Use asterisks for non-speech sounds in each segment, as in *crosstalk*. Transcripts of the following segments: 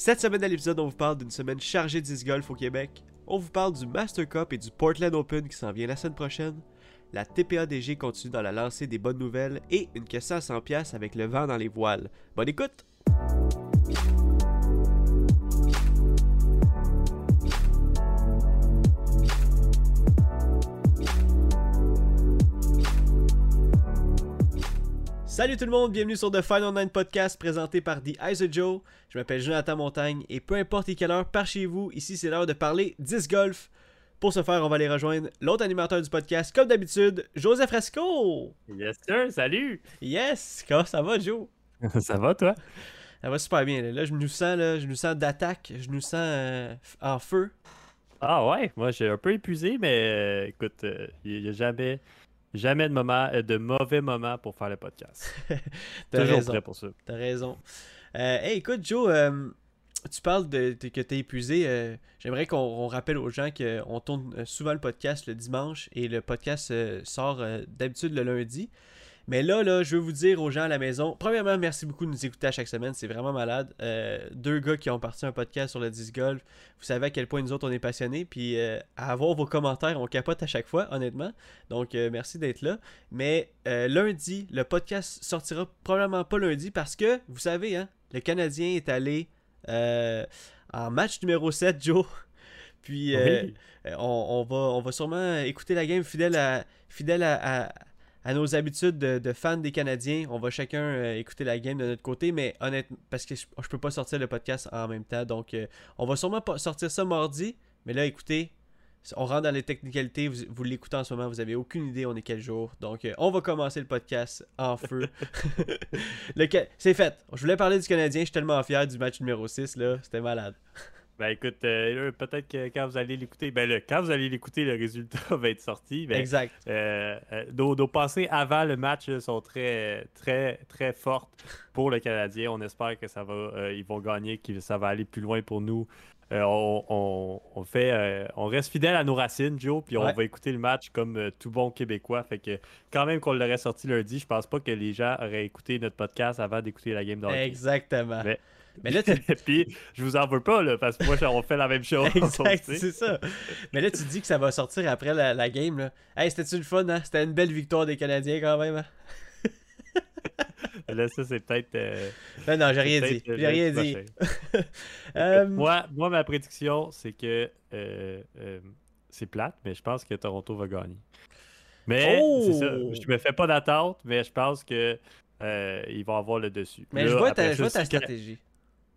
Cette semaine à l'épisode, on vous parle d'une semaine chargée de disc golf au Québec. On vous parle du Master Cup et du Portland Open qui s'en vient la semaine prochaine. La TPADG continue dans la lancée des bonnes nouvelles et une question à 100$ avec le vent dans les voiles. Bonne écoute! Salut tout le monde, bienvenue sur The Final Nine Podcast présenté par The Eyes of Joe. Je m'appelle Jonathan Montagne et peu importe quelle heure par chez vous, ici c'est l'heure de parler 10 golf. Pour ce faire, on va aller rejoindre l'autre animateur du podcast, comme d'habitude, Joseph Fresco. Yes sir, salut. Yes, comment ça va Joe? *laughs* ça va toi? Ça va super bien. Là, je nous sens, là, je nous sens d'attaque, je nous sens euh, en feu. Ah ouais, moi j'ai un peu épuisé, mais euh, écoute, il n'y a jamais Jamais de, moment, euh, de mauvais moment pour faire le podcast. *laughs* Toujours raison. prêt pour ça. T'as raison. Euh, hey, écoute, Joe, euh, tu parles de, de que t'es épuisé. Euh, J'aimerais qu'on rappelle aux gens qu'on tourne souvent le podcast le dimanche et le podcast sort d'habitude le lundi. Mais là, là, je veux vous dire aux gens à la maison, premièrement, merci beaucoup de nous écouter à chaque semaine, c'est vraiment malade. Euh, deux gars qui ont parti un podcast sur le disc golf, vous savez à quel point nous autres on est passionnés, puis euh, à avoir vos commentaires, on capote à chaque fois, honnêtement. Donc euh, merci d'être là. Mais lundi, le podcast sortira probablement pas lundi parce que, vous savez, hein, le Canadien est allé en match numéro 7, *laughs* Joe. Puis Oui. euh, on, on va, on va sûrement écouter la game fidèle à, fidèle à, à- à nos habitudes de, de fans des Canadiens. On va chacun euh, écouter la game de notre côté, mais honnêtement, parce que je, je peux pas sortir le podcast en même temps. Donc, euh, on va sûrement pas sortir ça mardi. Mais là, écoutez, on rentre dans les technicalités. Vous, vous l'écoutez en ce moment, vous avez aucune idée on est quel jour. Donc, euh, on va commencer le podcast en feu. *laughs* C'est fait. Je voulais parler du Canadien. Je suis tellement fier du match numéro 6. là. C'était malade. Ben écoute, euh, peut-être que quand vous allez l'écouter, ben là, quand vous allez l'écouter, le résultat *laughs* va être sorti. Ben, exact. euh, euh, nos, nos pensées avant le match sont très, très, très fortes pour le Canadien. On espère que ça va, ils vont gagner, que ça va aller plus loin pour nous. On, on- on fait, on reste fidèle à nos racines, Joe, puis on Ouais. va écouter le match comme tout bon Québécois. Fait que quand même qu'on l'aurait sorti lundi, je pense pas que les gens auraient écouté notre podcast avant d'écouter la game de hockey. Exactement. Mais- Mais là, tu *laughs* puis je vous en veux pas là, parce que moi on fait la même chose. *laughs* Exact, *laughs* c'est ça. Mais là, tu dis que ça va sortir après la, la game. Là. Hey, c'était-tu le fun, hein? C'était une belle victoire des Canadiens quand même. Hein? Là, ça c'est peut-être. euh, Non, non, j'ai rien dit. J'ai rien dit. Euh, Moi, moi, ma prédiction, c'est que euh, euh, c'est plate, mais je pense que Toronto va gagner. Mais Oh! c'est ça. Je me fais pas d'attente, mais je pense que ils vont avoir le dessus. mais Là, je vois ta, je ça, vois ta si le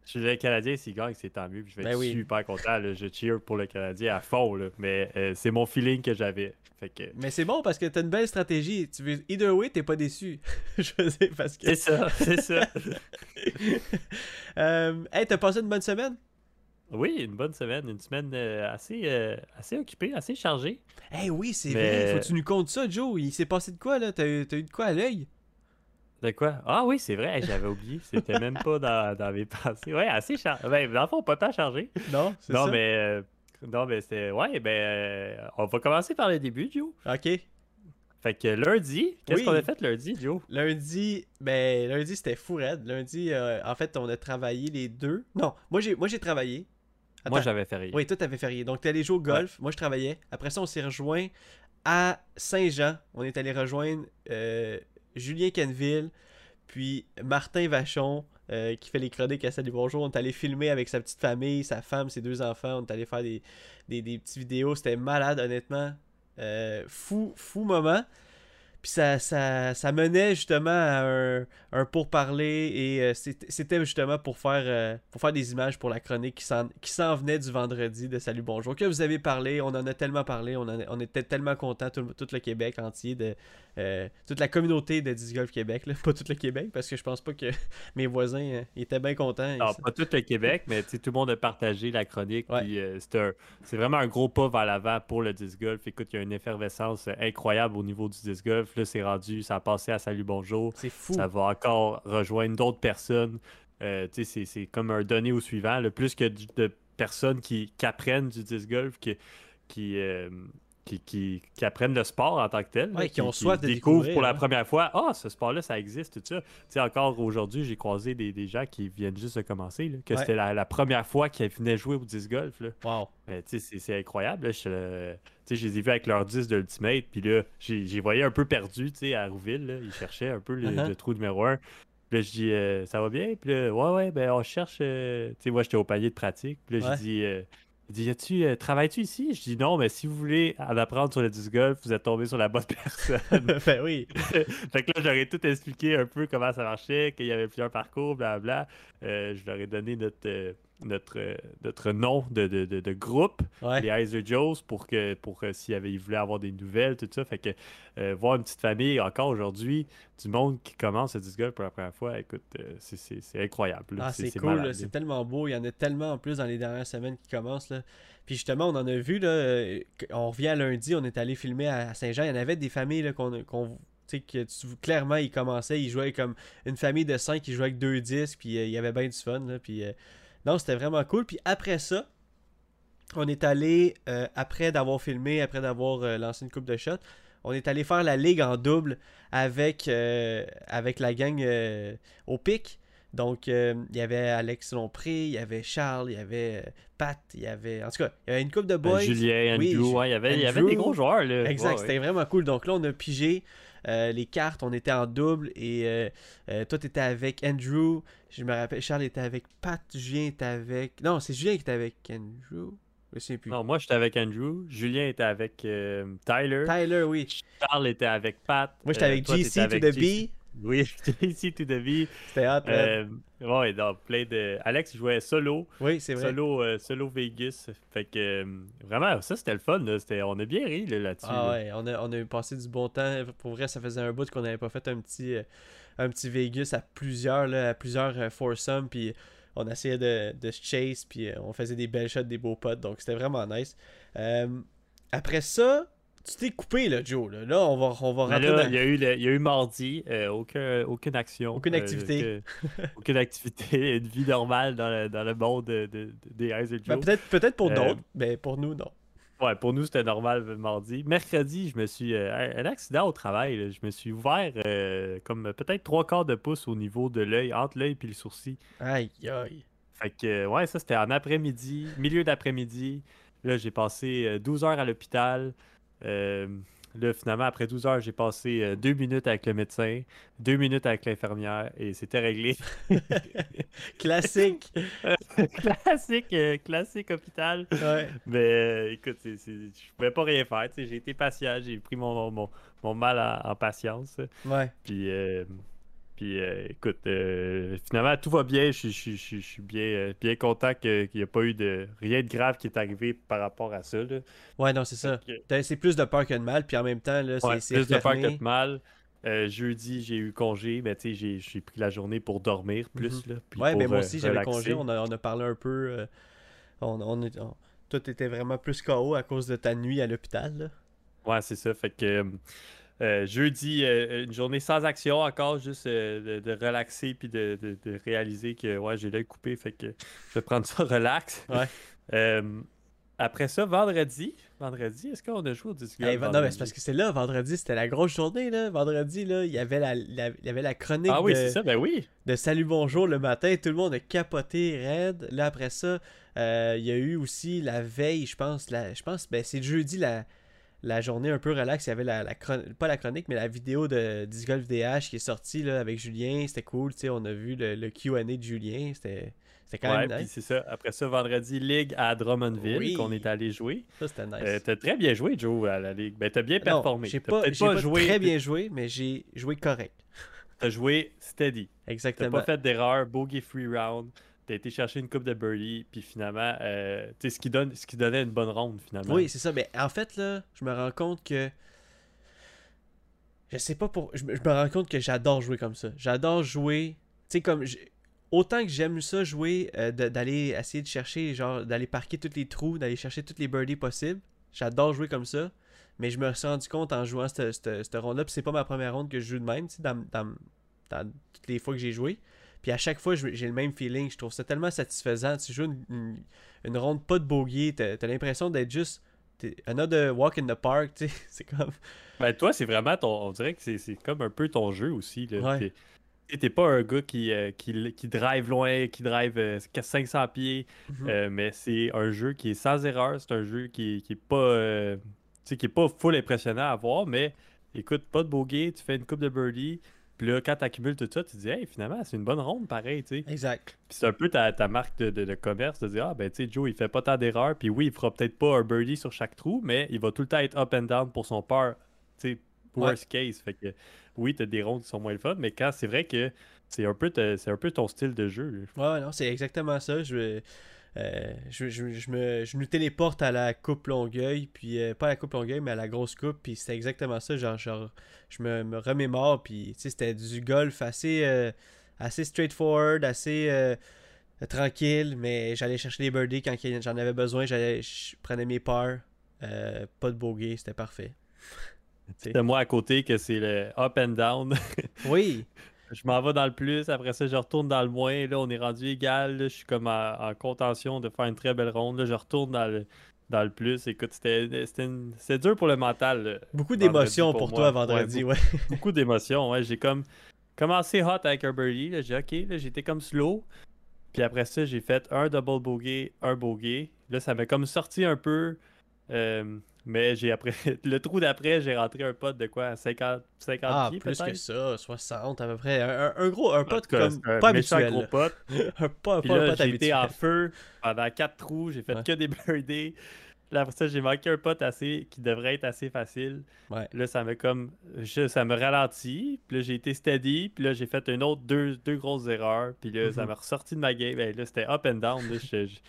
Stratégie. Si le Canadien s'il gagne, c'est tant mieux. puis Je vais Ben être oui. super content. là. Je cheer pour le Canadien à fond. là. Mais euh, c'est mon feeling que j'avais. Fait que Mais c'est bon parce que t'as une belle stratégie. Tu veux... Either way, t'es pas déçu. *laughs* je parce que. c'est ça, c'est ça. *laughs* Euh, Hey, t'as passé une bonne semaine? Oui, une bonne semaine, une semaine euh, assez, euh, assez occupée, assez chargée. Hey, oui, c'est Mais- vrai. Faut que tu nous comptes ça, Joe. Il s'est passé de quoi, là? T'as eu, t'as eu de quoi à l'œil? De quoi? Ah oui, c'est vrai, j'avais oublié. C'était même pas dans, dans mes *laughs* pensées. Ouais, assez chargé. Ben, dans le fond, pas tant chargé. Non, c'est Non, ça? mais. euh, non, mais c'était. Ouais, ben. euh, on va commencer par le début, Joe. Ok. Fait que lundi, qu'est-ce Oui. qu'on a fait lundi, Joe? Lundi, ben lundi c'était fou raide. Lundi, euh, en fait, on a travaillé les deux. Non, moi j'ai moi j'ai travaillé. Moi, j'avais rien. Oui, toi t'avais férié. Donc t'es allé jouer au golf, moi je travaillais. Après ça, on s'est rejoint à Saint-Jean. On est allé rejoindre euh, Julien Canville, puis Martin Vachon. euh, qui fait les chroniques à Salut Bonjour. On est allé filmer avec sa petite famille, sa femme, ses deux enfants. On est allé faire des, des, petites vidéos. C'était malade, honnêtement. Euh, fou, fou moment. Puis ça, ça, ça menait justement à un, un pourparler et euh, c'était justement pour faire, euh, pour faire des images pour la chronique qui s'en venait du vendredi de Salut Bonjour. Que vous avez parlé, on en a tellement parlé, on, en a- on était tellement contents, tout, tout le Québec entier, de euh, toute la communauté de Disc Golf Québec. là. *laughs* Pas tout le Québec parce que je pense pas que *laughs* mes voisins étaient bien contents. Non, pas tout le Québec, mais tout le monde a partagé la chronique. Ouais. c'est vraiment un gros pas vers l'avant pour le disc golf. Écoute, il y a une effervescence incroyable au niveau du disc golf. Là, c'est rendu, ça a passé à Salut Bonjour. C'est fou. Ça va encore rejoindre d'autres personnes. Euh, tu sais, c'est- c'est comme un donné au suivant. là. plus que de personnes qui, qui apprennent du disc golf, qui, qui, euh, qui, qui, qui apprennent le sport en tant que tel. Ouais, là, qui ont soif de découvrent pour la hein. première fois, ah, ce sport-là, ça existe, tout ça. Tu sais, encore aujourd'hui, j'ai croisé des, des gens qui viennent juste de commencer, là, que Ouais. c'était la, la première fois qu'ils venaient jouer au disc golf. Là. Wow. Ben, tu sais, c'est- c'est incroyable. Là. Je, euh, tu sais, je les ai vus avec leur 10 de Ultimate, puis là, j'ai j'ai voyé un peu perdu tu sais, à Rouville. Là. Ils cherchaient un peu le, Uh-huh. le trou numéro 1. Puis là, je dis, euh, ça va bien? Puis là, ouais, ouais, ben on cherche. euh, Tu sais, moi, j'étais au palier de pratique. Puis là, dit, euh, il dit, Y-tu, euh, travailles-tu ici? Je dis, non, mais si vous voulez en apprendre sur le disc golf, vous êtes tombé sur la bonne *laughs* personne. *laughs* ben oui. *laughs* fait que là, j'aurais tout expliqué un peu comment ça marchait, qu'il y avait plusieurs parcours, blablabla. Euh, je leur ai donné notre, euh, notre, euh, notre nom de, de, de- de groupe, Ouais. les Eyes of Joes, pour que pour que s'il y avait- ils voulaient avoir des nouvelles, tout ça. Fait que euh, voir une petite famille encore aujourd'hui, du monde qui commence à disc golf pour la première fois, écoute, euh, c'est- c'est c'est incroyable. là. Ah, c'est cool, c'est tellement beau. Il y en a tellement en plus dans les dernières semaines qui commencent. Là. Puis justement, on en a vu, là, euh, on revient à lundi, on est allé filmer à Saint-Jean. Il y en avait des familles là, qu'on. qu'on- que tu- clairement, ils commençaient, ils jouaient comme une famille de 5 qui jouait avec deux disques, puis euh, il y avait bien du fun. Là, puis, euh, non, c'était vraiment cool. Puis après ça, on est allé, euh, après d'avoir filmé, après d'avoir euh, lancé une coupe de shots, on est allé faire la ligue en double avec, euh, avec la gang au pic. Donc, il y avait Alex Lompré, il y avait Charles, il y avait Pat, il y avait. En tout cas, il y avait une coupe de boys. Julien, Andrew, Oui, ouais, il y avait, il y avait des gros joueurs. Là. Exact, Ouais, c'était ouais. vraiment cool. Donc là, on a pigé euh, les cartes, on était en double et euh, euh, toi, t'étais avec Andrew. Je me rappelle, Charles était avec Pat, Julien était avec. Non, c'est Julien qui était avec Andrew. Je plus. Non, moi, j'étais avec Andrew. Julien était avec Tyler. Tyler, oui. Charles était avec Pat. Moi, j'étais avec toi, JC to the. B. Oui, JC to the B. C'était hot. Euh, ouais, donc plein de. Alex jouait solo. Oui, c'est vrai. Solo, euh, solo Vegas. Fait que euh, vraiment, ça c'était le fun. Là. C'était- On a bien ri là, là-dessus. Ah là. ouais, on a, on a passé du bon temps. Pour vrai, ça faisait un bout qu'on n'avait pas fait un petit, euh, un petit Vegas à plusieurs, là, à plusieurs foursomes. Puis on essayait de, de se chase. Puis on faisait des belles shots, des beaux potes. Donc c'était vraiment nice. Après ça, tu t'es coupé, là, Joe. Là, Là, on va, on va rentrer là, dans... il y, a eu le- il y a eu mardi, euh, aucun, aucune action. Aucune euh, activité. aucun- *laughs* aucune activité, une vie normale dans le, dans le monde de- de- des Eyes of Ben, Joe. peut-être, peut-être pour Euh, d'autres, mais pour nous, non. Ouais, pour nous, c'était normal mardi. Mercredi, je me suis. euh, un accident au travail. là. Je me suis ouvert euh, comme peut-être trois quarts de pouce au niveau de l'œil, entre l'œil et le sourcil. Aïe, aïe. Fait que, ouais, ça, c'était en après-midi, milieu d'après-midi. Là, j'ai passé euh, 12 heures à l'hôpital. Euh, là, finalement, après 12 heures, j'ai passé euh, deux minutes avec le médecin, deux minutes avec l'infirmière et c'était réglé. *laughs* Classique. *laughs* classique, euh, classique hôpital. Ouais. Mais écoute, je pouvais pas rien faire. J'ai été patient, j'ai pris mon, mon, mon mal en, en patience. Ouais. Puis, euh, puis euh, écoute, euh, finalement, tout va bien. Je, je- je- je suis bien, euh, bien content qu'il n'y ait pas eu de rien de grave qui est arrivé par rapport à ça. là. Ouais, non, c'est ça. Que, C'est plus de peur que de mal. Puis en même temps, là, c'est, ouais, plus de peur que de mal. Jeudi, j'ai eu congé, mais tu sais, j'ai- pris la journée pour dormir plus. là, puis Ouais, pour, mais moi aussi, j'avais congé. On a, on a parlé un peu. on, on, est- on- tout était vraiment plus KO à cause de ta nuit à l'hôpital. là. Ouais, c'est ça. Fait que euh, euh, jeudi, euh, une journée sans action encore, juste euh, de, de relaxer puis de, de- de réaliser que ouais, j'ai l'œil coupé, fait que je vais prendre ça relax. Ouais. *laughs* Euh, après ça, vendredi, vendredi, est-ce qu'on a joué au disc golf Hey, non, mais c'est parce que c'est là, vendredi, c'était la grosse journée. Là. Vendredi, là, il y avait la, la- il y avait la chronique Ah oui, de, ça, ben oui. de Salut Bonjour le matin. Tout le monde a capoté raide. Là, après ça, euh, il y a eu aussi la veille, je pense. La, je pense, ben, c'est jeudi la, la journée un peu relax. Il y avait la, la pas la chronique, mais la vidéo de Disc Golf DH qui est sortie là, avec Julien. C'était cool. tu sais, On a vu le, le QA de Julien. C'était c'était quand Ouais, même nice. c'est ça. Après ça, vendredi, Ligue à Drummondville, Oui. qu'on est allé jouer. Ça, c'était nice. Euh, t'as très bien joué, Joe, à la Ligue. Ben, t'as bien performé. J'ai T'as pas, pas joué. très bien joué, mais j'ai joué correct. T'as joué steady. T'as Exactement. pas fait d'erreur, bogey free round. T'as été chercher une coupe de birdie, puis finalement, euh, ce qui, donne, ce qui donnait une bonne ronde, finalement. Oui, c'est ça. Mais en fait, là, je me rends compte que. Je sais pas pour. Je me, rends compte que j'adore jouer comme ça. J'adore jouer. Tu sais, comme. Autant que j'aime ça jouer, euh, d'aller essayer de chercher, genre, d'aller parquer tous les trous, d'aller chercher toutes les birdies possibles. J'adore jouer comme ça. Mais je me suis rendu compte en jouant cette, cette, cette ronde-là, puis c'est pas ma première ronde que je joue de même, tu sais, dans, dans, dans toutes les fois que j'ai joué. Puis à chaque fois, j'ai le même feeling. Je trouve ça tellement satisfaisant. Tu joues une, une, une ronde pas de bogey, t'as as, l'impression d'être juste another walk in the park, tu sais. *laughs* C'est comme. Ben, toi, c'est vraiment ton. On dirait que c'est comme un peu ton jeu aussi. Là. Ouais. T'es- pas un gars qui, euh, qui, qui drive loin, qui drive euh, 500 pieds, Mhm. euh, mais c'est un jeu qui est sans erreur. C'est un jeu qui, qui est pas. euh, tu sais, qui est pas full impressionnant à voir, mais écoute, pas de bogey, tu fais une coupe de birdie. Puis là, quand tu accumules tout ça, tu te dis, hey, finalement, c'est une bonne ronde pareil, tu sais. Exact. Puis c'est un peu ta, ta marque de, de- de commerce de dire Ah, ben, tu sais, Joe, il fait pas tant d'erreurs. Puis oui, il fera peut-être pas un birdie sur chaque trou, mais il va tout le temps être up and down pour son par. Tu sais, worst case. Fait que oui, t'as des rondes qui sont moins le fun, mais quand c'est vrai que c'est un, peu c'est un peu ton style de jeu. là. Ouais, non, c'est exactement ça. Je, euh, je, je, je me, je nous téléporte à la coupe Longueuil, puis euh, pas à la coupe Longueuil, mais à la grosse coupe, puis c'était exactement ça. Genre, genre je me, me remémore, puis c'était du golf assez, euh, assez straightforward, assez euh, tranquille, mais j'allais chercher les birdies quand j'en avais besoin. J'allais, je prenais mes parts, euh, pas de bogey, c'était parfait. C'est moi à côté que c'est le up and down. Oui, *laughs* je m'en vais dans le plus, après ça, je retourne dans le moins. Là, on est rendu égal. là, je suis comme en, en contention de faire une très belle ronde. Là, je retourne dans le, dans le plus. Écoute, c'était dur pour le mental. là. beaucoup d'émotions pour toi vendredi, ouais. beaucoup d'émotions. Ouais. J'ai comme commencé hot avec là. J'ai OK, là, j'étais comme slow. Puis après ça, j'ai fait un double bogey, un bogey. Là, ça m'a comme sorti un peu. Euh, mais j'ai après *laughs* le trou d'après, j'ai rentré un pot de quoi? 50, 50 Ah, pieds plus que ça, 60 à peu près. Un, gros, un cas, comme un pas habituel. gros pot. *laughs* un pote j'ai été en feu pendant quatre trous. J'ai fait Ouais. que des *laughs* birdies. Là, après ça, j'ai manqué un pot assez qui devrait être assez facile. Ouais. Là, ça me comme. je- ça me ralentit. Puis là, j'ai été steady. Puis là, j'ai fait une autre deux, deux grosses erreurs. Puis là, ça Mhm. m'a ressorti de ma game. Ben, là, c'était up and down. là. Je- je-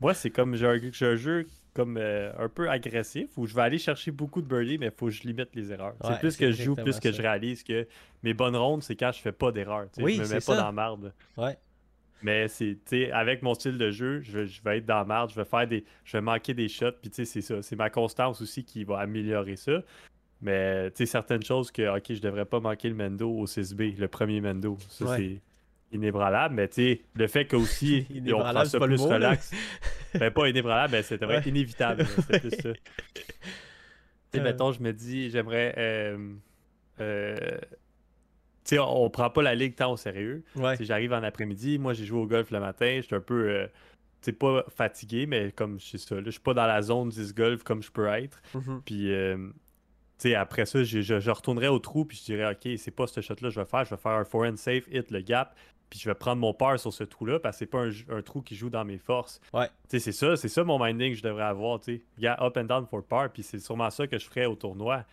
Moi, c'est comme. J'ai un, j'ai un jeu comme euh, un peu agressif où je vais aller chercher beaucoup de birdies, mais il faut que je limite les erreurs. Ouais, c'est plus que je joue, plus que je ça. réalise que mes bonnes rondes, c'est quand je fais pas d'erreurs. Oui, je me mets c'est pas ça. dans la marde. Ouais. Mais c'est, avec mon style de jeu, je, je vais être dans la marde, je vais faire des. Je vais manquer des shots, puis tu sais, c'est ça. C'est ma constance aussi qui va améliorer ça. Mais tu sais, certaines choses que, ok, je devrais pas manquer le Mendo au 6B, le premier Mendo. Ça, Ouais. Inébranlable. Mais tu sais, le fait qu'aussi, *laughs* on prend ça plus mot, relax. ben, pas inébranlable, mais c'était Ouais. inévitable. C'est plus ça. *laughs* Tu sais, Euh. mettons, je me dis, j'aimerais. euh, euh, tu sais, on, on prend pas la ligue tant au sérieux. Ouais. Tu sais, J'arrive en après-midi, moi j'ai joué au golf le matin, j'étais un peu, euh, tu sais, pas fatigué, mais comme je suis ça, là, je suis pas dans la zone 10 golf comme je peux être. Mhm. Puis, euh, tu sais, après ça, je, je, je retournerais au trou, puis je dirais, OK, c'est pas ce shot-là que je vais faire, je vais faire un forehand safe, hit le gap, puis je vais prendre mon par sur ce trou-là, parce que c'est pas un, un trou qui joue dans mes forces. Ouais. C'est ça, c'est ça mon minding que je devrais avoir, tu sais. Yeah, up and down for par, puis c'est sûrement ça que je ferais au tournoi.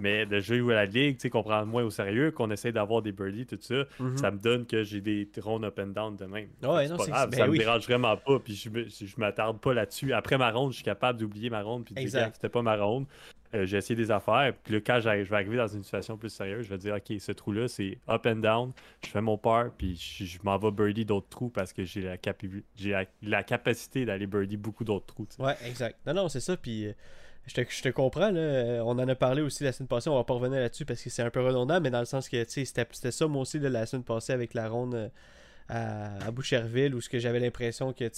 Mais de jouer à la ligue, tu sais, qu'on prend moins au sérieux, qu'on essaie d'avoir des birdies, tout ça, Mhm. ça me donne que j'ai des rondes up and down de même. Ouais, non, pas grave, ben ça me oui. dérange vraiment pas, puis je, me- je m'attarde pas là-dessus. Après ma ronde, je suis capable d'oublier ma ronde, puis de dire, c'était pas ma ronde. Euh, j'ai essayé des affaires, puis là, quand je vais arriver dans une situation plus sérieuse, je vais dire, OK, ce trou-là, c'est up and down, je fais mon par, puis je, m'en vais birdie d'autres trous parce que j'ai la, capi- j'ai la, capacité d'aller birdie beaucoup d'autres trous. tu sais. Ouais, exact. Non, non, c'est ça. Puis euh, je te, je te comprends. Là, euh, on en a parlé aussi la semaine passée. On va pas revenir là-dessus parce que c'est un peu redondant, mais dans le sens que c'était c'était ça, moi aussi, là, la semaine passée avec la ronde à, à Boucherville où ce que j'avais l'impression que.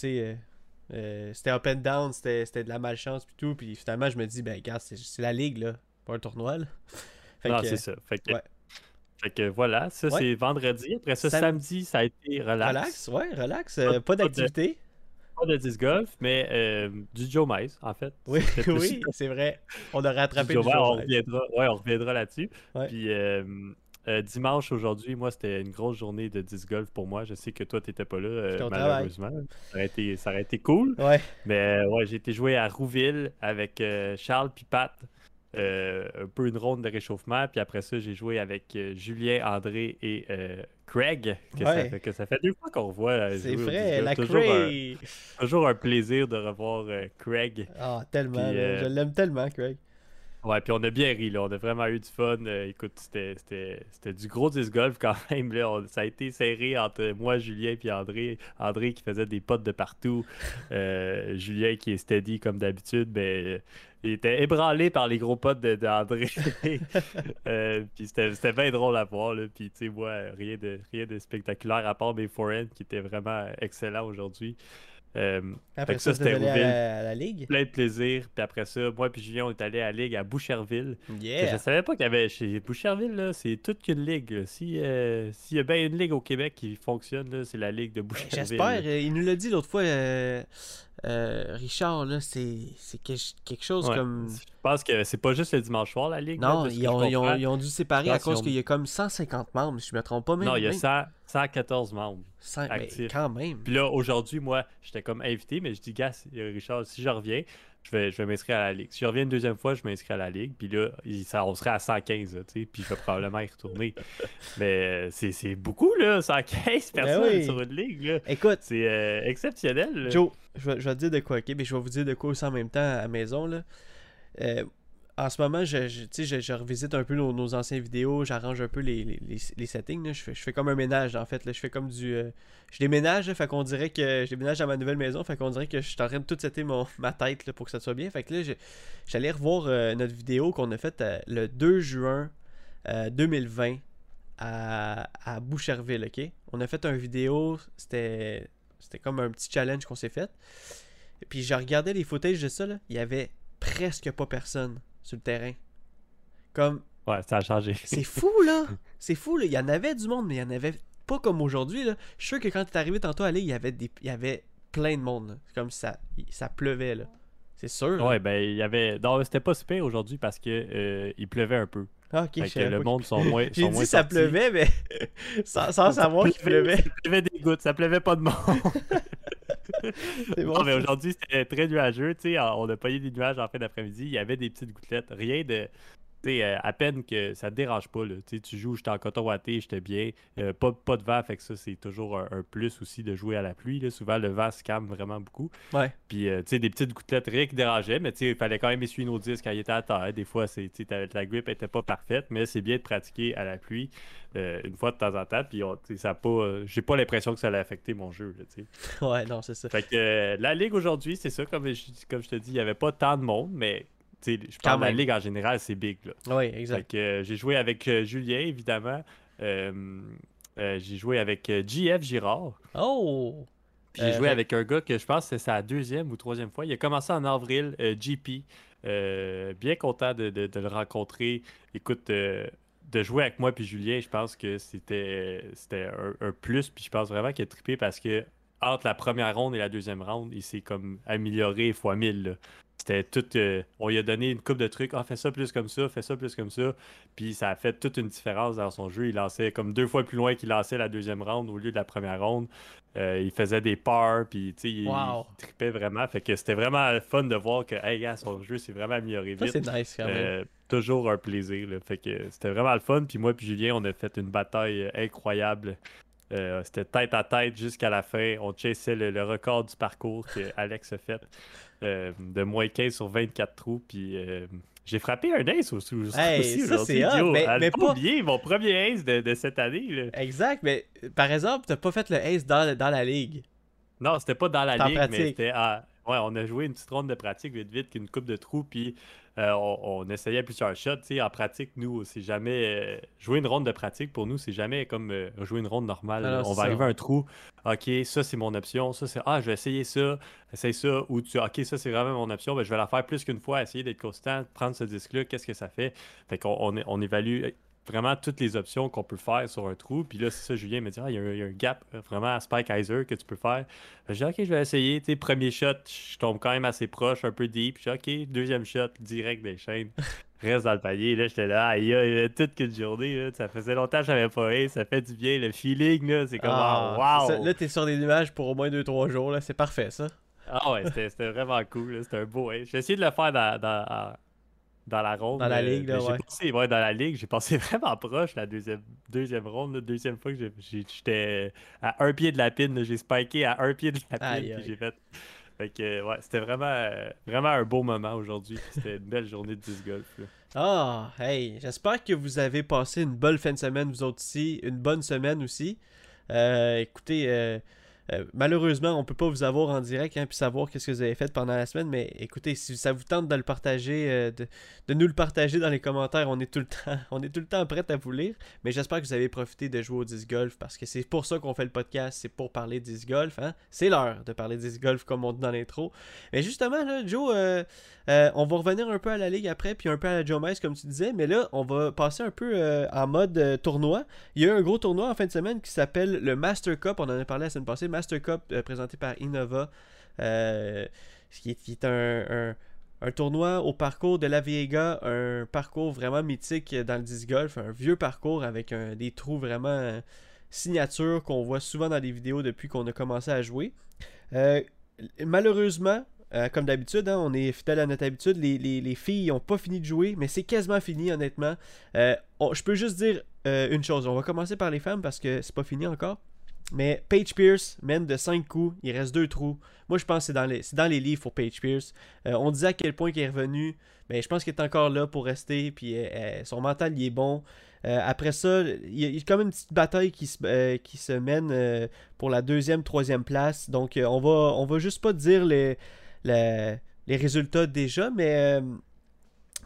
Euh, c'était up and down, c'était de la malchance puis tout, puis finalement je me dis ben regarde, c'est la ligue là, pas un tournoi là. *laughs* Fait non, c'est ça. Fait que, ouais. fait que voilà, ça Ouais. c'est vendredi. Après ça, Sam- samedi, ça a été relax. relax, ouais, relax, Pas- euh, pas d'activité. Pas de disc golf, mais euh, du Joe Mice, en fait. Oui, *laughs* oui, c'est vrai. On a rattrapé du le Joe on reviendra, ouais, on reviendra là-dessus. Puis euh, dimanche aujourd'hui, moi, c'était une grosse journée de disc golf pour moi. Je sais que toi, t'étais pas là, euh, malheureusement. Ça aurait, été, ça aurait été cool. Ouais, Mais euh, ouais, j'ai été jouer à Rouville avec euh, Charles puis Pat. un peu une ronde de réchauffement. Puis après ça, j'ai joué avec Julien, André et Craig. Que, ça Ouais. fait, que ça fait deux fois qu'on revoit. c'est vrai, la toujours un, Cray. toujours un plaisir de revoir Craig. Ah, tellement, là, euh, je l'aime tellement, Craig. Ouais, puis on a bien ri, là. On a vraiment eu du fun. Euh, écoute, c'était- du gros disc golf quand *laughs* même. Là. Ça a été serré entre moi, Julien et André. André qui faisait des potes de partout. Euh, Julien qui est steady comme d'habitude. Ben, il était ébranlé par les gros potes de- d'André. *laughs* Euh, puis c'était bien drôle à voir. Là. Puis, tu sais, moi, rien de, rien de spectaculaire à part mes forehands qui étaient vraiment excellents aujourd'hui. Euh, Après ça, c'était à la, à la ligue? plein de plaisir. Puis après ça, moi puis Julien, on est allé à la ligue à Boucherville. Yeah. Je savais pas qu'il y avait chez Boucherville, c'est toute qu'une ligue. euh, s'il y a bien une ligue au Québec qui fonctionne, c'est la ligue de Boucherville. J'espère. euh, Il nous l'a dit l'autre fois, euh, Richard, c'est quelque quelque chose Ouais. comme. Je pense que c'est pas juste le dimanche soir, la ligue. Non, ils ont, ils ont- comprends. ils ont dû séparer à cause ont- qu'il y a comme 150 membres, si je me trompe pas. Même, Non, il y a même 100 114 membres. 100, mais actifs. quand même. Puis là, aujourd'hui, moi, j'étais comme invité, mais je dis, gars, si- Richard, si je reviens, je vais, je vais m'inscrire à la Ligue. Si je reviens une deuxième fois, je m'inscris à la Ligue. Puis là, il- ça, on serait à 115, là, tu sais, puis je vais probablement y retourner. *laughs* mais euh, c'est c'est beaucoup, là, 115 personnes Ben oui. sur une Ligue, là. Écoute, C'est euh, exceptionnel. là. Joe, je vais, je vais te dire de quoi, ok? Mais je vais vous dire de quoi aussi en même temps à la maison, là. Euh, en ce moment, je, je, revisite un peu nos, anciennes vidéos, j'arrange un peu les, les, les- settings. Je, fais, je fais comme un ménage, en fait. Je fais comme du. euh, je déménage, là, fait qu'on dirait que. Je déménage dans ma nouvelle maison, fait qu'on dirait que je suis en train de tout setter *laughs* ma tête pour que ça soit bien. Fait que là, j'allais revoir euh, notre vidéo qu'on a faite le 2 juin euh, 2020 à, à Boucherville, ok? On a fait une vidéo, c'était. C'était comme un petit challenge qu'on s'est fait. Et puis je regardais les footages de ça, là, il y avait presque pas personne sur le terrain. Comme, Ouais, ça a changé. *laughs* c'est fou là! *laughs* C'est fou là! Il y en avait du monde, mais il y en avait pas comme aujourd'hui là. Je suis sûr que quand tu es arrivé tantôt à l'île, il y avait des... il y avait plein de monde. là. Comme ça, ça pleuvait là. C'est sûr. là. Ouais, ben, il y avait. Non, c'était pas super aujourd'hui parce que euh, il pleuvait un peu. Ah, ok, Fait je que savais le monde sont moins. *laughs* J'ai dit moins ça sortis. pleuvait, mais sans, sans savoir qu'il pleuvait. Ça pleuvait des gouttes, ça pleuvait pas de monde. *laughs* Bon. Non, mais aujourd'hui, c'était très nuageux. Tu sais, on a payé des nuages en fin d'après-midi. Il y avait des petites gouttelettes. Rien de. Sais, euh, à peine que ça te dérange pas. Là. Tu joues, j'étais en coton watté, j'étais bien. Euh, pas, pas de vent, fait que ça, c'est toujours un, un plus aussi de jouer à la pluie. Là. Souvent, le vent se calme vraiment beaucoup. Ouais. Puis, euh, tu sais, des petites gouttelettes, rien qui dérangeait, mais il fallait quand même essuyer nos disques quand il était à terre. Des fois, c'est, la grip était pas parfaite, mais c'est bien de pratiquer à la pluie une fois de temps en temps. Puis, ça pas, j'ai pas l'impression que ça allait affecter mon jeu. Là. Ouais, non, c'est ça. Fait que la ligue aujourd'hui, c'est ça, comme je, comme je te dis, il n'y avait pas tant de monde, mais je parle de la ligue en général, c'est big. Là. Fait exact. euh, j'ai joué avec euh, Julien, évidemment. Euh, j'ai joué avec JF Girard. Oh! Puis j'ai joué fait- avec un gars que je pense que c'est sa deuxième ou troisième fois. Il a commencé en avril, GP. Euh, bien content de, de- de le rencontrer. Écoute, de jouer avec moi puis Julien, je pense que c'était c'était un, un plus. Puis je pense vraiment qu'il a trippé parce que entre la première ronde et la deuxième ronde, il s'est comme amélioré fois mille. là. C'était tout. euh, on lui a donné une coupe de trucs. Ah, fais ça plus comme ça, fais ça plus comme ça. Puis ça a fait toute une différence dans son jeu. Il lançait comme deux fois plus loin qu'il lançait la deuxième ronde au lieu de la première ronde. Euh, il faisait des pars, puis il, Wow. il trippait vraiment. Fait que c'était vraiment fun de voir que, hey, gars, son jeu s'est vraiment amélioré vite. c'est nice quand même. Euh, toujours un plaisir. là. Fait que c'était vraiment le fun. Puis moi puis Julien, on a fait une bataille incroyable. Euh, c'était tête à tête jusqu'à la fin. On chassait le, le record du parcours que *laughs* Alex a fait euh, de moins 15 sur 24 trous. Puis euh, j'ai frappé un ace aussi, aussi Hey, ça, c'est mais- mais pas oublier mon premier ace de, de cette année. là. Exact, mais par exemple, t'as pas fait le ace dans, dans la ligue. Non, c'était pas dans la ligue, mais c'était à... Ouais, on a joué une petite ronde de pratique vite vite, qu'une coupe de trous, puis euh, on, on essayait plusieurs shots. En pratique, nous, c'est jamais... euh, jouer une ronde de pratique, pour nous, c'est jamais comme euh, jouer une ronde normale. Ah on va ça. arriver à un trou, OK, ça, c'est mon option. Ça, c'est... Ah, je vais essayer ça. Essaye ça. Ou tu... OK, ça, c'est vraiment mon option. Ben, je vais la faire plus qu'une fois, essayer d'être constant, prendre ce disque-là, qu'est-ce que ça fait? Fait qu'on on évalue vraiment toutes les options qu'on peut faire sur un trou. Puis là, c'est ça, Julien me dit, ah, il y, a un- il y a un gap euh, vraiment à Spike Heiser que tu peux faire. Je dis, OK, je vais essayer. Tu sais, premier shot, je tombe quand même assez proche, un peu deep. Je dis, OK, deuxième shot, direct des chaînes. *laughs* Reste dans le panier. Là, j'étais là, aïe, aïe, toute qu'une journée. là. Ça faisait longtemps que j'avais pas eu. Ça fait du bien. Le feeling, là, c'est comme, Ah, ah, wow! Là, t'es sur des nuages pour au moins 2-3 jours, là. C'est parfait, ça. Ah ouais, c'était vraiment cool. C'était un beau. hein. J'ai essayé de le faire dans, dans la ronde. Dans la ligue, là, ouais. passé- ouais, dans la ligue, j'ai passé *laughs* vraiment proche la deuxième, deuxième ronde. La deuxième fois que j'étais à un pied de la pin. là. J'ai spiké à un pied de la pin. Aïe, puis j'ai fait. Fait que, ouais, c'était vraiment, vraiment un beau moment aujourd'hui. C'était une belle journée de disc golf. Ah, hey, j'espère que vous avez passé une bonne fin de semaine, vous autres ici, une bonne semaine aussi. Euh, écoutez, euh, Euh, malheureusement, on peut pas vous avoir en direct et hein, savoir qu'est-ce que vous avez fait pendant la semaine, mais écoutez, si ça vous tente de le partager, euh, de, nous le partager dans les commentaires, on est tout le temps, *laughs* on prêt à vous lire. Mais j'espère que vous avez profité de jouer au disc golf parce que c'est pour ça qu'on fait le podcast, c'est pour parler disc golf. Hein? C'est l'heure de parler disc golf comme on dit dans l'intro. Mais justement, Joe, euh, on va revenir un peu à la ligue après, puis un peu à la Joe comme tu disais, mais là, on va passer un peu en mode tournoi. Il y a eu un gros tournoi en fin de semaine qui s'appelle le Master Cup. On en a parlé la semaine passée. Cup euh, présenté par Innova, euh, qui, est, un, tournoi au parcours de la Viega, un parcours vraiment mythique dans le disc golf, un vieux parcours avec des trous vraiment euh, signature qu'on voit souvent dans des vidéos depuis qu'on a commencé à jouer. malheureusement, comme d'habitude, hein, on est fidèle à notre habitude. Les, filles n'ont pas fini de jouer, mais c'est quasiment fini, honnêtement. je peux juste dire une chose. On va commencer par les femmes parce que c'est pas fini encore. Mais Paige Pierce mène de 5 coups, il reste 2 trous. Moi, je pense que c'est dans les, dans les livres pour Paige Pierce. Euh, on disait à quel point il est revenu, mais je pense qu'il est encore là pour rester, puis euh, euh, son mental, il est bon. après ça, il y, a, quand même une petite bataille qui se, mène pour la deuxième, troisième place. Donc, on va, va juste pas dire les, les, les résultats déjà, mais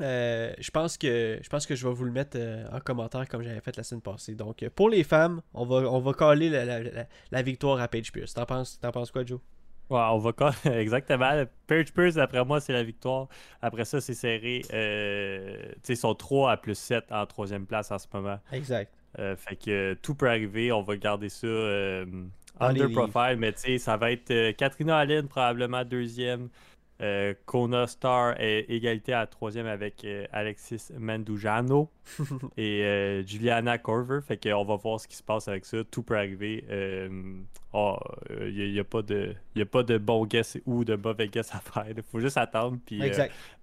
euh, je pense que je pense que je vais vous le mettre euh, en commentaire comme j'avais fait la semaine passée. Donc euh, pour les femmes, on va on va coller la, victoire à Page Pierce. T'en penses, penses quoi, Joe? Ouais, on va coller *laughs* exactement. Page Pierce, après moi, c'est la victoire. Après ça, c'est serré. ils sont 3 à plus 7 en troisième place en ce moment. Exact. fait que tout peut arriver. On va garder ça under profile. Mais ça va être Katrina Allen probablement deuxième. Euh, Kona Star est égalité à troisième avec euh, Alexis Mandujano *laughs* et euh, Juliana Corver. Fait qu'on va voir ce qui se passe avec ça. Tout peut arriver. Il oh, n'y a, pas de, a pas de bon guess ou de mauvais guess à faire. Il faut juste attendre. Puis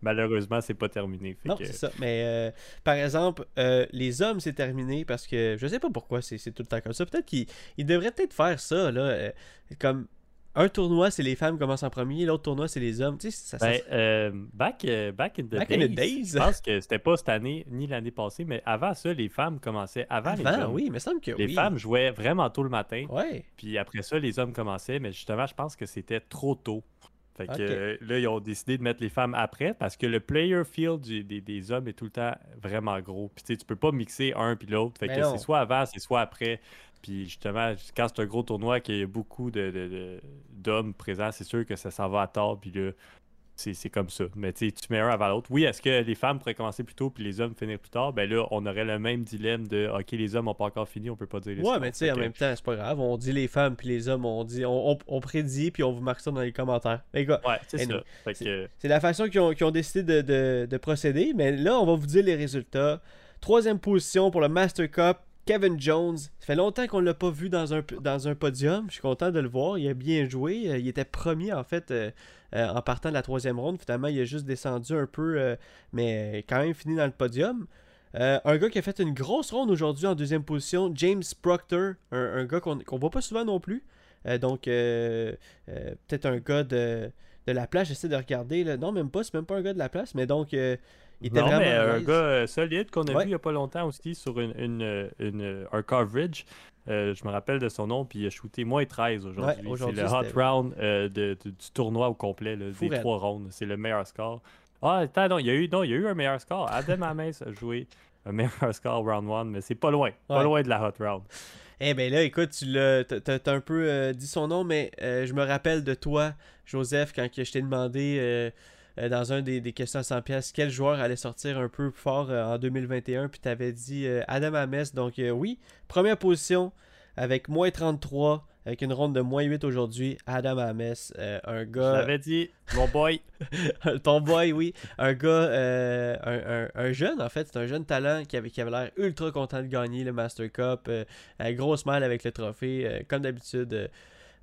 malheureusement, c'est pas terminé. non, c'est ça. Mais par exemple, les hommes, c'est terminé parce que je sais pas pourquoi c'est tout le temps comme ça. Peut-être qu'ils devraient peut-être faire ça. Là, comme un tournoi, c'est les femmes qui commencent en premier, l'autre tournoi, c'est les hommes. Tu sais, ça, ben, euh, back, euh, back, in the days, Je pense que c'était pas cette année ni l'année passée, mais avant ça, les femmes commençaient avant, les hommes. oui, mais semble que Les femmes jouaient vraiment tôt le matin. Ouais. Puis après ça, les hommes commençaient, mais justement, je pense que c'était trop tôt. Fait que euh, là, ils ont décidé de mettre les femmes après parce que le player field des, hommes est tout le temps vraiment gros. Puis tu sais, tu peux pas mixer un puis l'autre. Fait que c'est soit avant, c'est soit après. Puis justement, quand c'est un gros tournoi, qu'il y a beaucoup d'hommes de, présents, c'est sûr que ça s'en va à tort. Puis là, c'est comme ça. Mais tu mets un avant l'autre. Oui, est-ce que les femmes pourraient commencer plus tôt puis les hommes finir plus tard? Ben là, on aurait le même dilemme de OK, les hommes n'ont pas encore fini, on peut pas dire les Ouais, mais tu sais, en même temps, c'est pas grave. On dit les femmes puis les hommes, on dit on, prédit puis on vous marque ça dans les commentaires. Les gars, ouais, c'est ça. C'est la façon qu'ils ont, décidé de, de procéder. Mais là, on va vous dire les résultats. Troisième position pour le Master Cup, Kevin Jones, ça fait longtemps qu'on ne l'a pas vu dans un, podium. Je suis content de le voir. Il a bien joué. Euh, il était premier en fait euh, euh, en partant de la troisième ronde. Finalement, il a juste descendu un peu, mais quand même fini dans le podium. un gars qui a fait une grosse ronde aujourd'hui en deuxième position, James Proctor, un, gars qu'on ne voit pas souvent non plus. donc, peut-être un gars de, de la place. J'essaie de regarder. Là. Non, même pas. C'est même pas un gars de la place. Mais donc, il était non, mais un gars euh, solide qu'on a vu il n'y a pas longtemps aussi sur une, une, un coverage. Euh, je me rappelle de son nom, puis il a shooté moins 13 aujourd'hui. c'est le hot round euh, de, du tournoi au complet, des trois rounds. C'est le meilleur score. Ah, attends, non, il y a eu, non, il y a eu un meilleur score. Adam Ames a joué un meilleur *laughs* score round 1, mais c'est pas loin. Pas loin de la hot round. Eh bien là, écoute, tu l'as as, un peu dit son nom, mais je me rappelle de toi, Joseph, quand je t'ai demandé euh, dans un des, questions à 100 pièces quel joueur allait sortir un peu fort euh, en 2021 puis tu avais dit euh, Adam Ames. Donc oui première position avec moins 33 avec une ronde de moins 8 aujourd'hui. Adam Ames un gars je l'avais dit mon boy. *laughs* Ton boy oui. Un gars un, jeune en fait. C'est un jeune talent qui avait, qui avait l'air ultra content de gagner le Master Cup un grosse mal avec le trophée. Comme d'habitude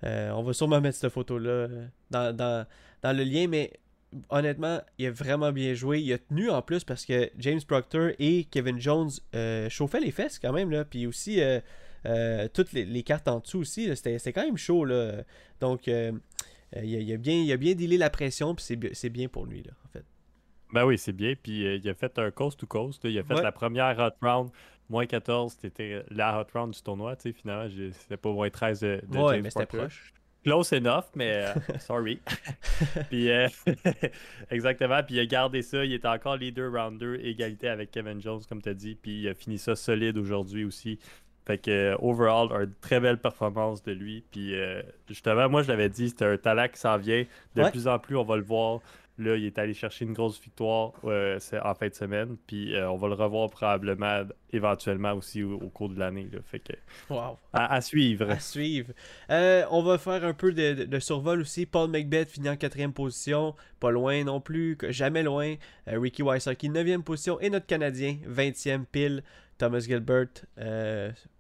on va sûrement mettre cette photo là dans, dans, dans le lien. Mais honnêtement, il a vraiment bien joué. Il a tenu en plus parce que James Proctor et Kevin Jones euh, chauffaient les fesses quand même. Là. Puis aussi, euh, euh, toutes les, cartes en dessous aussi, c'était quand même chaud. Là. Donc, il a, bien, il a bien dealé la pression. Puis c'est bien pour lui, là, en fait. Ben oui, c'est bien. Puis il a fait un coast to coast. Il a fait la première hot round. Moins 14, c'était la hot round du tournoi. Finalement, c'était pas moins 13 de, de ouais, mais c'était proche. Close enough, mais euh, *laughs* sorry. *laughs* puis, euh, *laughs* exactement. Puis il a gardé ça. Il est encore leader round 2, égalité avec Kevin Jones, comme tu as dit. Puis il a fini ça solide aujourd'hui aussi. Fait que, overall, une très belle performance de lui. Puis, justement, moi, je l'avais dit, c'est un talent qui s'en vient. De plus en plus, on va le voir. Là, il est allé chercher une grosse victoire euh, en fin de semaine. Puis euh, on va le revoir probablement éventuellement aussi au, cours de l'année. Fait que. À, suivre. À suivre. Euh, on va faire un peu de, survol aussi. Paul Macbeth finit en quatrième position. Pas loin non plus. Jamais loin. Ricky Wysocki, 9e position. Et notre Canadien, 20e pile. Thomas Gilbert,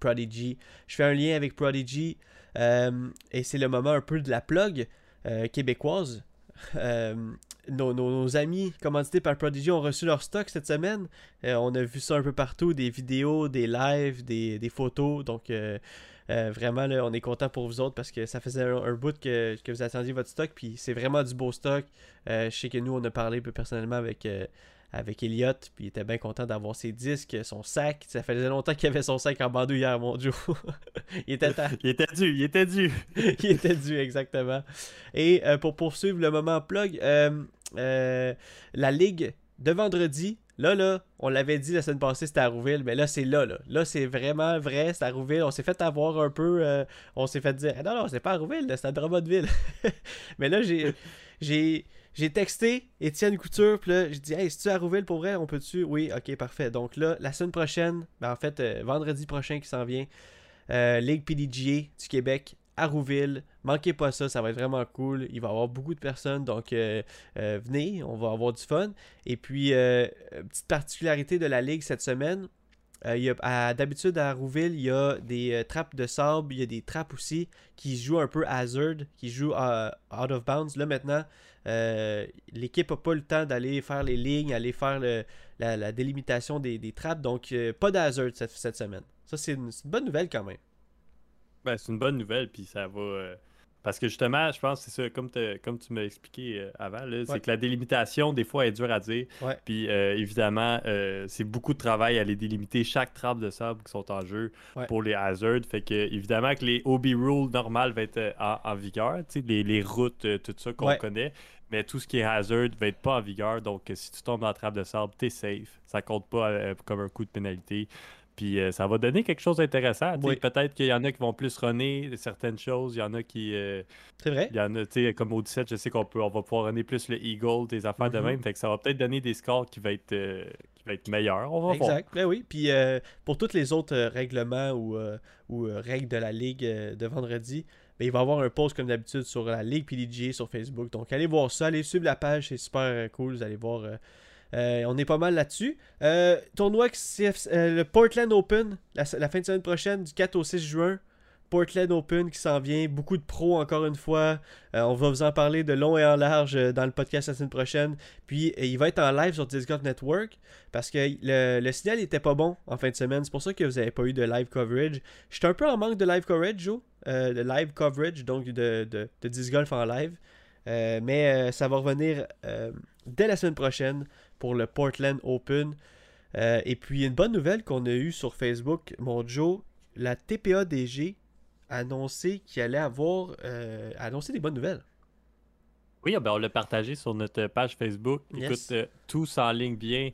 Prodigy. Je fais un lien avec Prodigy. et c'est le moment un peu de la plug québécoise. Euh, nos, amis commandités par Prodigy ont reçu leur stock cette semaine. Euh, on a vu ça un peu partout, des vidéos, des lives, des, photos. Donc euh, vraiment, là, on est content pour vous autres parce que ça faisait un, bout que, que, vous attendiez votre stock. Puis c'est vraiment du beau stock. je sais que nous, on a parlé plus personnellement avec avec Elliot, puis il était bien content d'avoir ses disques, son sac. Ça faisait longtemps qu'il avait son sac en bandeau hier, mon Dieu. *laughs* il était *laughs* Il était dû, il était dû. *laughs* il était dû, exactement. Et euh, pour poursuivre le moment plug, euh, euh, la ligue de vendredi, là, là, on l'avait dit la semaine passée, c'était à Rouville, mais là, c'est là, là. Là, c'est vraiment vrai, c'est à Rouville. On s'est fait avoir un peu, on s'est fait dire, ah non, non, c'est pas à Rouville, c'est à Drummondville. mais là, j'ai... j'ai j'ai texté Étienne Couture, puis là, je dis Hey, si tu à Rouville pour vrai, on peut-tu? Oui, ok, parfait. Donc là, la semaine prochaine, ben en fait, euh, vendredi prochain qui s'en vient, euh, Ligue PDGA du Québec à Rouville. Manquez pas ça, ça va être vraiment cool. Il va y avoir beaucoup de personnes, donc euh, venez, on va avoir du fun. Et puis, petite particularité de la Ligue cette semaine. D'habitude, à Rouville, il y a des trappes de sable, il y a des trappes aussi qui jouent un peu hazard, qui jouent out of bounds. Là, maintenant, euh, l'équipe n'a pas le temps d'aller faire les lignes, aller faire la, délimitation des, trappes. Donc, euh, pas d'hazard cette, cette, semaine. Ça, c'est une, bonne nouvelle quand même. Ben, c'est une bonne nouvelle, puis ça va. Euh, parce que justement, je pense que c'est ça, comme, comme tu m'as expliqué avant, c'est que la délimitation, des fois, est dure à dire. Puis évidemment, c'est beaucoup de travail à les délimiter chaque trappe de sable qui sont en jeu pour les hazards. Fait que évidemment que les OB rules normales vont être en, vigueur, les, les routes, tout ça qu'on connaît. Mais tout ce qui est hazard va être pas en vigueur. Donc, si tu tombes dans la trappe de sable, t'es safe. Ça compte pas euh, comme un coup de pénalité. Puis euh, ça va donner quelque chose d'intéressant. Peut-être qu'il y en a qui vont plus runner certaines choses. Il y en a qui. Euh, c'est vrai. Il y en a, tu sais, comme au 17, je sais qu'on peut, on va pouvoir runner plus le Eagle, des affaires de mm-hmm. même. Fait que ça va peut-être donner des scores qui vont être, qui va être meilleurs. On va exact. Ben oui. Puis pour tous les autres règlements ou, ou règles de la ligue de vendredi, ben, il va y avoir un post comme d'habitude sur la Ligue PDG sur Facebook. Donc allez voir ça, allez suivre la page, c'est super euh, cool. Vous allez voir. Euh, euh, on est pas mal là-dessus. tournoi le Portland Open, la, fin de semaine prochaine, du 4 au 6 juin. Portland Open qui s'en vient. Beaucoup de pros encore une fois. on va vous en parler de long et en large dans le podcast la semaine prochaine. Puis il va être en live sur Discord Network parce que le, signal n'était pas bon en fin de semaine. C'est pour ça que vous n'avez pas eu de live coverage. J'étais un peu en manque de live coverage, Joe. Euh, de live coverage, donc de, de, de disc golf en live. Euh, mais euh, ça va revenir dès la semaine prochaine pour le Portland Open. et puis une bonne nouvelle qu'on a eue sur Facebook, mon Joe, la TPADG a annoncé qu'il allait avoir annoncé des bonnes nouvelles. Oui, ah ben, on l'a partagé sur notre page Facebook. Écoute, tout s'enligne bien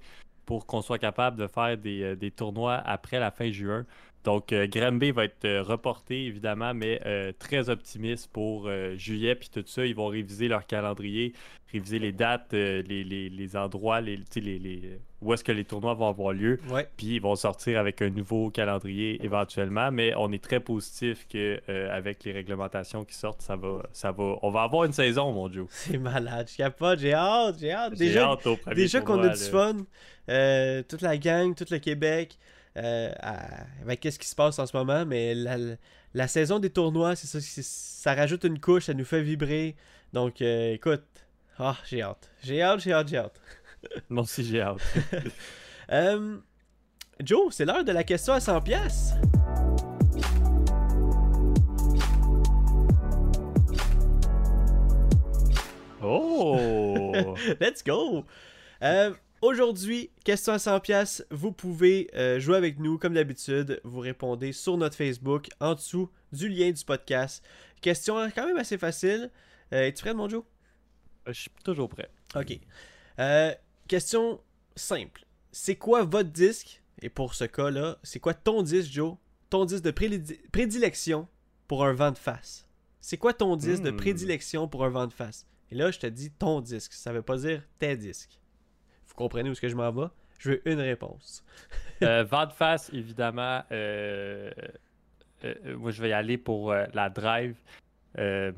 pour qu'on soit capable de faire des, des, tournois après la fin juin. Donc, euh, Granby va être euh, reporté, évidemment, mais euh, très optimiste pour juillet, puis tout ça. Ils vont réviser leur calendrier, réviser les dates, les, endroits, les, les, où est-ce que les tournois vont avoir lieu. Puis ils vont sortir avec un nouveau calendrier éventuellement, mais on est très positif que avec les réglementations qui sortent, ça va, ça va. On va avoir une saison, mon Dieu. *laughs* C'est malade, je pas, j'ai hâte, j'ai hâte. Déjà, déjà qu'on a du fun, toute la gang, tout le Québec. Euh, avec ce qui se passe en ce moment, mais la, saison des tournois, c'est ça, ça rajoute une couche, ça nous fait vibrer. Donc, euh, écoute, ah, j'ai hâte. J'ai hâte, j'ai hâte, j'ai hâte. *laughs* Moi aussi, j'ai hâte. *laughs* Euh, Joe, c'est l'heure de la question à 100 pièces. Oh! *laughs* Let's go! Aujourd'hui, question à 100$, vous pouvez euh, jouer avec nous comme d'habitude. Vous répondez sur notre Facebook en dessous du lien du podcast. Question quand même assez facile. Euh, Es-tu prêt, mon Joe? Je suis toujours prêt. Ok. Euh, question simple. C'est quoi votre disque? Et pour ce cas-là, c'est quoi ton disque, Joe? Ton disque de prédi- prédilection pour un vent de face. C'est quoi ton disque de Hmm. prédilection pour un vent de face? Et là, je te dis ton disque. Ça veut pas dire tes disques. Vous comprenez où est-ce que je m'en vais? Je veux une réponse. Euh, vent de face, évidemment. euh, euh, moi, je vais y aller pour euh, la drive. Euh,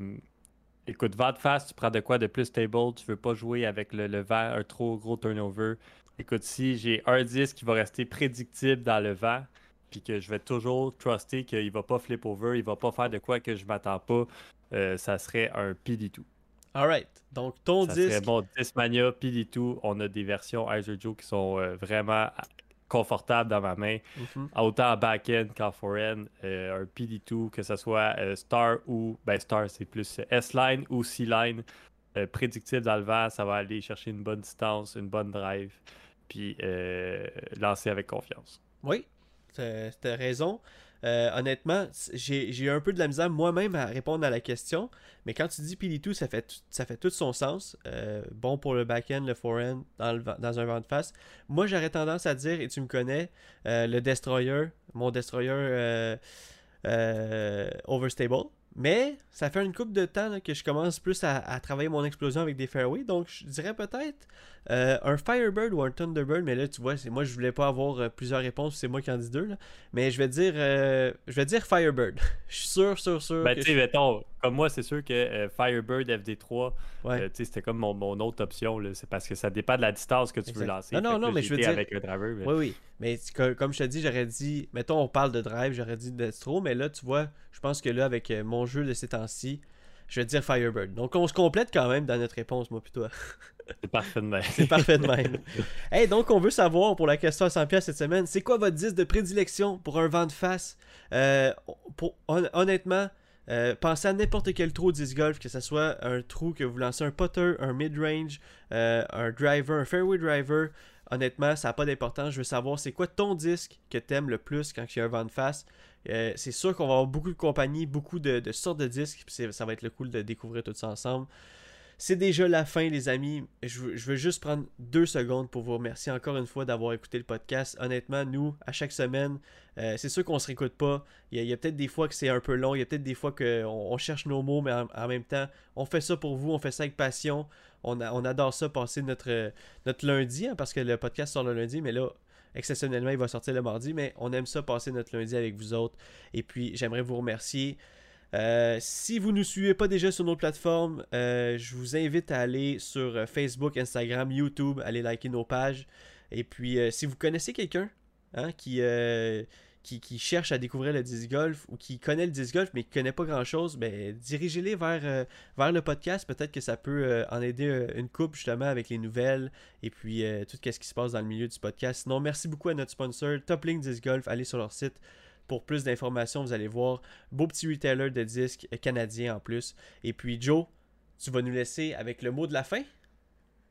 écoute, vent de face, tu prends de quoi de plus stable? Tu veux pas jouer avec le, vent, un trop gros turnover. Écoute, si j'ai un disque qui va rester prédictible dans le vent, puis que je vais toujours truster qu'il va pas flip over, il va pas faire de quoi que je m'attends pas, euh, ça serait un PD2. Alright. Donc, ton Ça disque. serait bon, Discmania, PD2. On a des versions Joe qui sont euh, vraiment confortables dans ma main. Mhm. Autant en back-end qu'en forend, euh, un PD2, que ce soit euh, Star ou. Ben, Star, c'est plus euh, S-line ou C-line. prédictible dans le vent, ça va aller chercher une bonne distance, une bonne drive, puis lancer avec confiance. Oui, t'as t'as raison. Euh, honnêtement, j'ai eu un peu de la misère moi-même à répondre à la question, mais quand tu dis PD2, ça fait, tout- ça fait tout son sens. Euh, bon pour le back-end, le forend, dans, dans un vent de face. Moi, j'aurais tendance à dire, et tu me connais, euh, le Destroyer, mon Destroyer Overstable. Mais ça fait une couple de temps là, que je commence plus à, à travailler mon explosion avec des fairways, donc je dirais peut-être euh, un Firebird ou un Thunderbird, mais là tu vois, c'est moi je voulais pas avoir euh, plusieurs réponses, c'est moi qui en dis deux là. Mais je vais dire euh, je vais dire Firebird. *laughs* je suis sûr, sûr, sûr. Ben, tu sais, mettons, comme moi, c'est sûr que euh, Firebird FD3, Ouais. euh, c'était comme mon, mon autre option. C'est parce que ça dépend de la distance que tu veux lancer. Non, non, non, là, mais je veux dire- avec un driver. mais- Oui, oui. Mais que- comme je te dis, j'aurais dit, mettons, on parle de drive, j'aurais dit Destro, mais là, tu vois, je pense que là, avec euh, mon jeu de ces temps-ci, je vais dire Firebird. Donc, on se complète quand même dans notre réponse, moi, puis toi. *laughs* C'est parfait de même. *laughs* C'est parfait de même. hey, donc, on veut savoir pour la question à 100$ piastres cette semaine, c'est quoi votre disque de prédilection pour un vent de face? Euh, pour, hon- Honnêtement, euh, pensez à n'importe quel trou au disc golf, que ce soit un trou que vous lancez un putter, un mid-range, euh, un driver, un fairway driver. Honnêtement, ça n'a pas d'importance. Je veux savoir c'est quoi ton disque que tu aimes le plus quand il y a un vent de face. Euh, c'est sûr qu'on va avoir beaucoup de compagnies, beaucoup de, de sortes de disques. ça va être le cool de découvrir tout ça ensemble. C'est déjà la fin, les amis. Je veux, juste prendre deux secondes pour vous remercier encore une fois d'avoir écouté le podcast. Honnêtement, nous, à chaque semaine, euh, c'est sûr qu'on ne se réécoute pas. Il y a, peut-être des fois que c'est un peu long. Il y a peut-être des fois qu'on on cherche nos mots, mais en, même temps, on fait ça pour vous. On fait ça avec passion. On, adore ça, passer notre, notre lundi, hein, parce que le podcast sort le lundi, mais là, exceptionnellement, il va sortir le mardi. Mais on aime ça, passer notre lundi avec vous autres. Et puis, j'aimerais vous remercier. Euh, si vous ne nous suivez pas déjà sur nos plateformes, euh, je vous invite à aller sur euh, Facebook, Instagram, YouTube, aller liker nos pages. Et puis, si vous connaissez quelqu'un hein, qui, qui, cherche à découvrir le disc golf ou qui connaît le disc golf mais qui connaît pas grand-chose, ben, dirigez-les vers, vers le podcast. Peut-être que ça peut en aider une coupe justement avec les nouvelles et puis tout ce qui se passe dans le milieu du podcast. Sinon, merci beaucoup à notre sponsor, Top Link Disc Golf. Allez sur leur site pour plus d'informations. Vous allez voir, beau petit retailer de disques canadien en plus. Et puis, Joe, tu vas nous laisser avec le mot de la fin?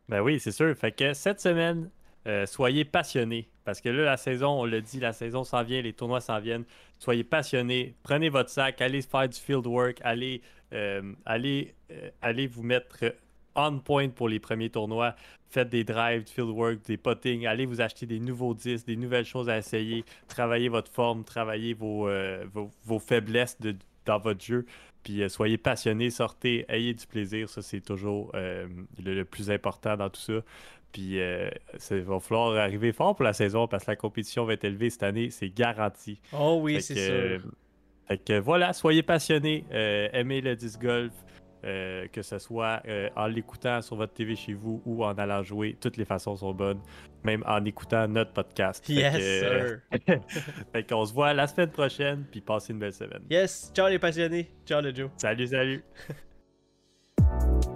Ben oui, c'est sûr. Fait que cette semaine, euh, soyez passionnés. Parce que là, la saison, on l'a dit, la saison s'en vient, les tournois s'en viennent. Soyez passionnés. Prenez votre sac, allez faire du field work, allez, euh, allez, euh, allez vous mettre on point pour les premiers tournois. Faites des drives, du field work, des putting. Allez vous acheter des nouveaux disques, des nouvelles choses à essayer. Travaillez votre forme, travaillez vos, euh, vos, vos faiblesses de- dans votre jeu. Puis euh, soyez passionnés, sortez, ayez du plaisir. Ça, c'est toujours euh, le, le plus important dans tout ça. Puis ça va falloir arriver fort pour la saison parce que la compétition va être élevée cette année, c'est garanti. Oh oui, c'est sûr. fait que voilà, soyez passionnés, aimez le disc golf, euh, que ce soit euh, en l'écoutant sur votre TV chez vous ou en allant jouer. Toutes les façons sont bonnes, même en écoutant notre podcast. Fait Yes, que, sir. *laughs* fait qu'on se voit la semaine prochaine, puis passez une belle semaine. Yes, ciao les passionnés. Ciao le Joe. Salut, salut! *laughs*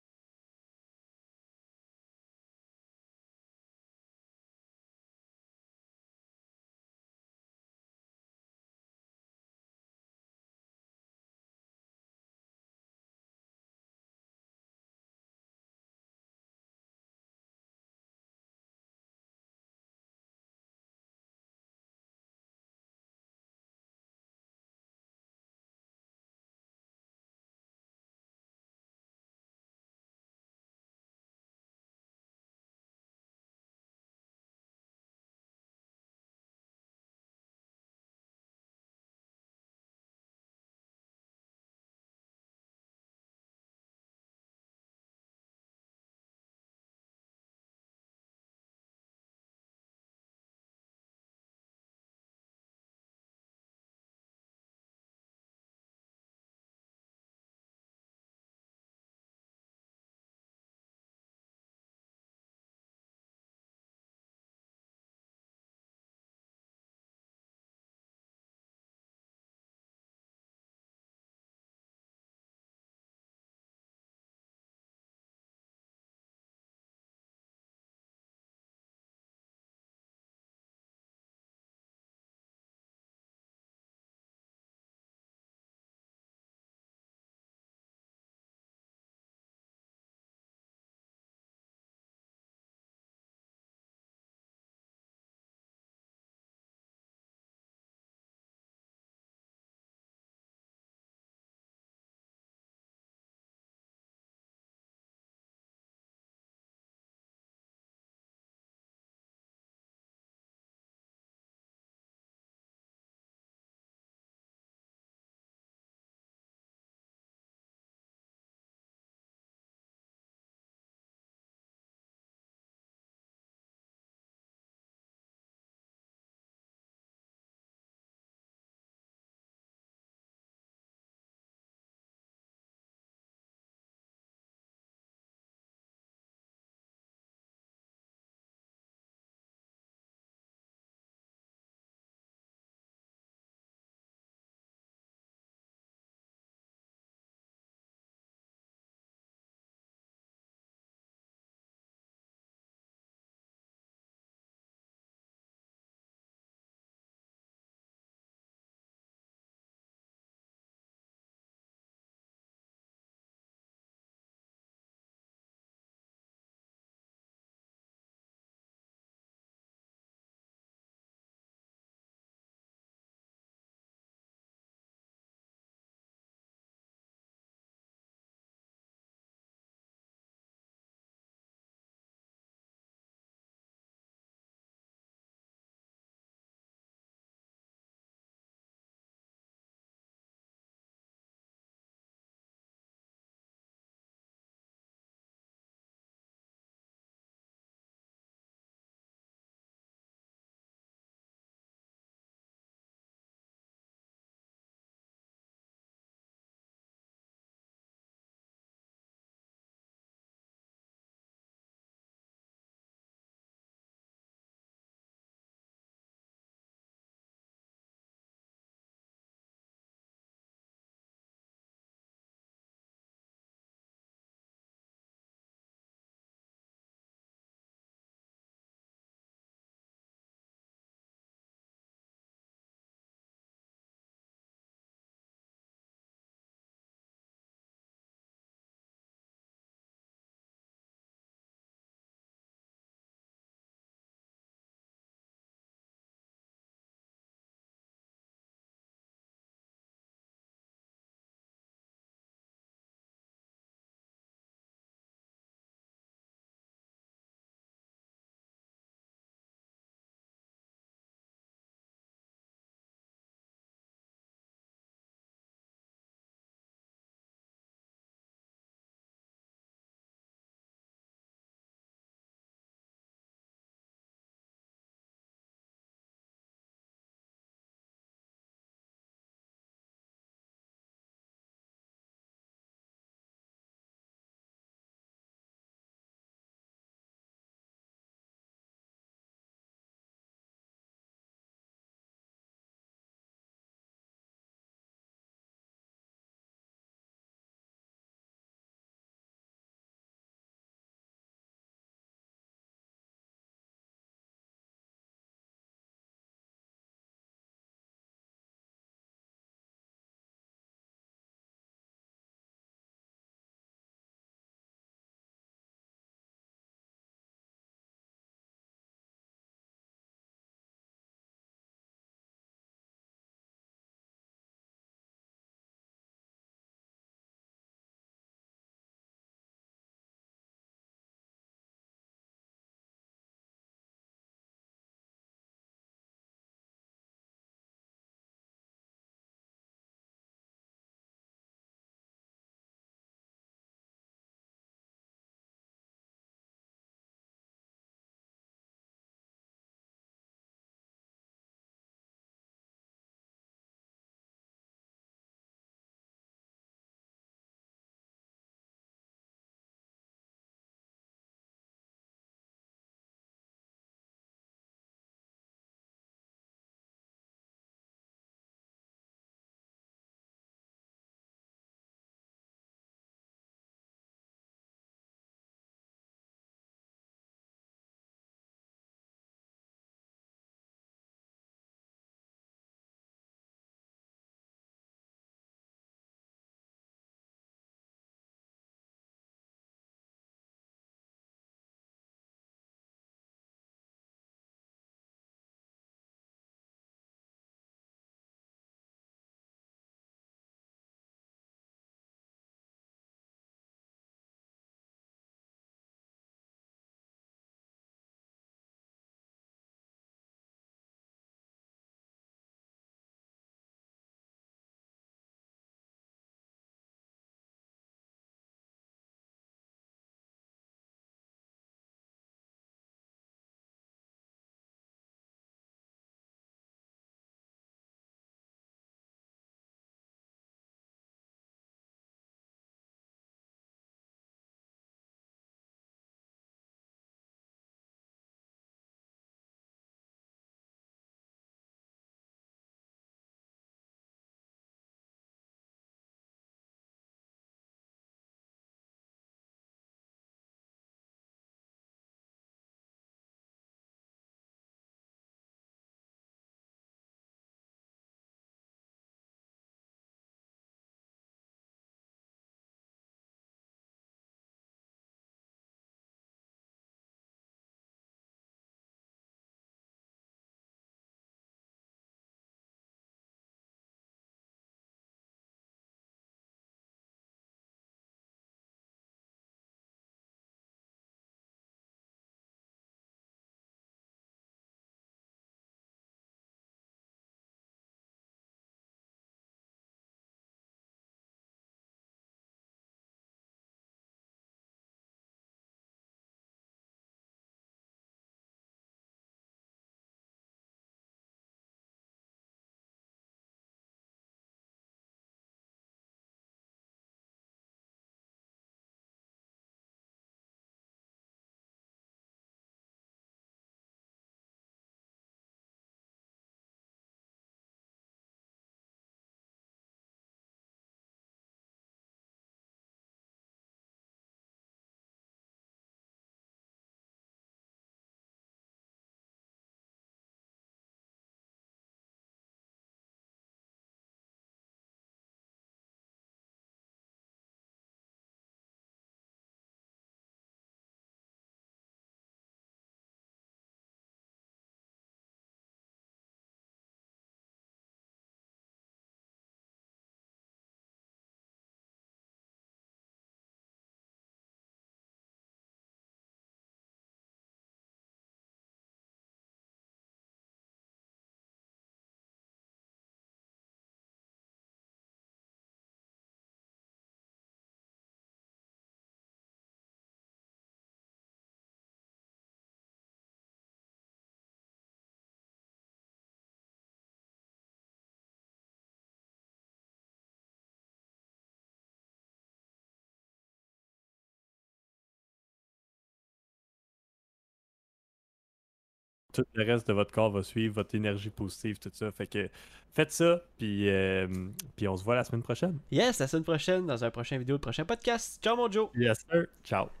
tout le reste de votre corps va suivre, votre énergie positive, tout ça. Fait que faites ça, puis, euh, puis on se voit la semaine prochaine. Yes, la semaine prochaine, dans un prochain vidéo, le prochain podcast. Ciao mon Joe! Yes, sir. Ciao.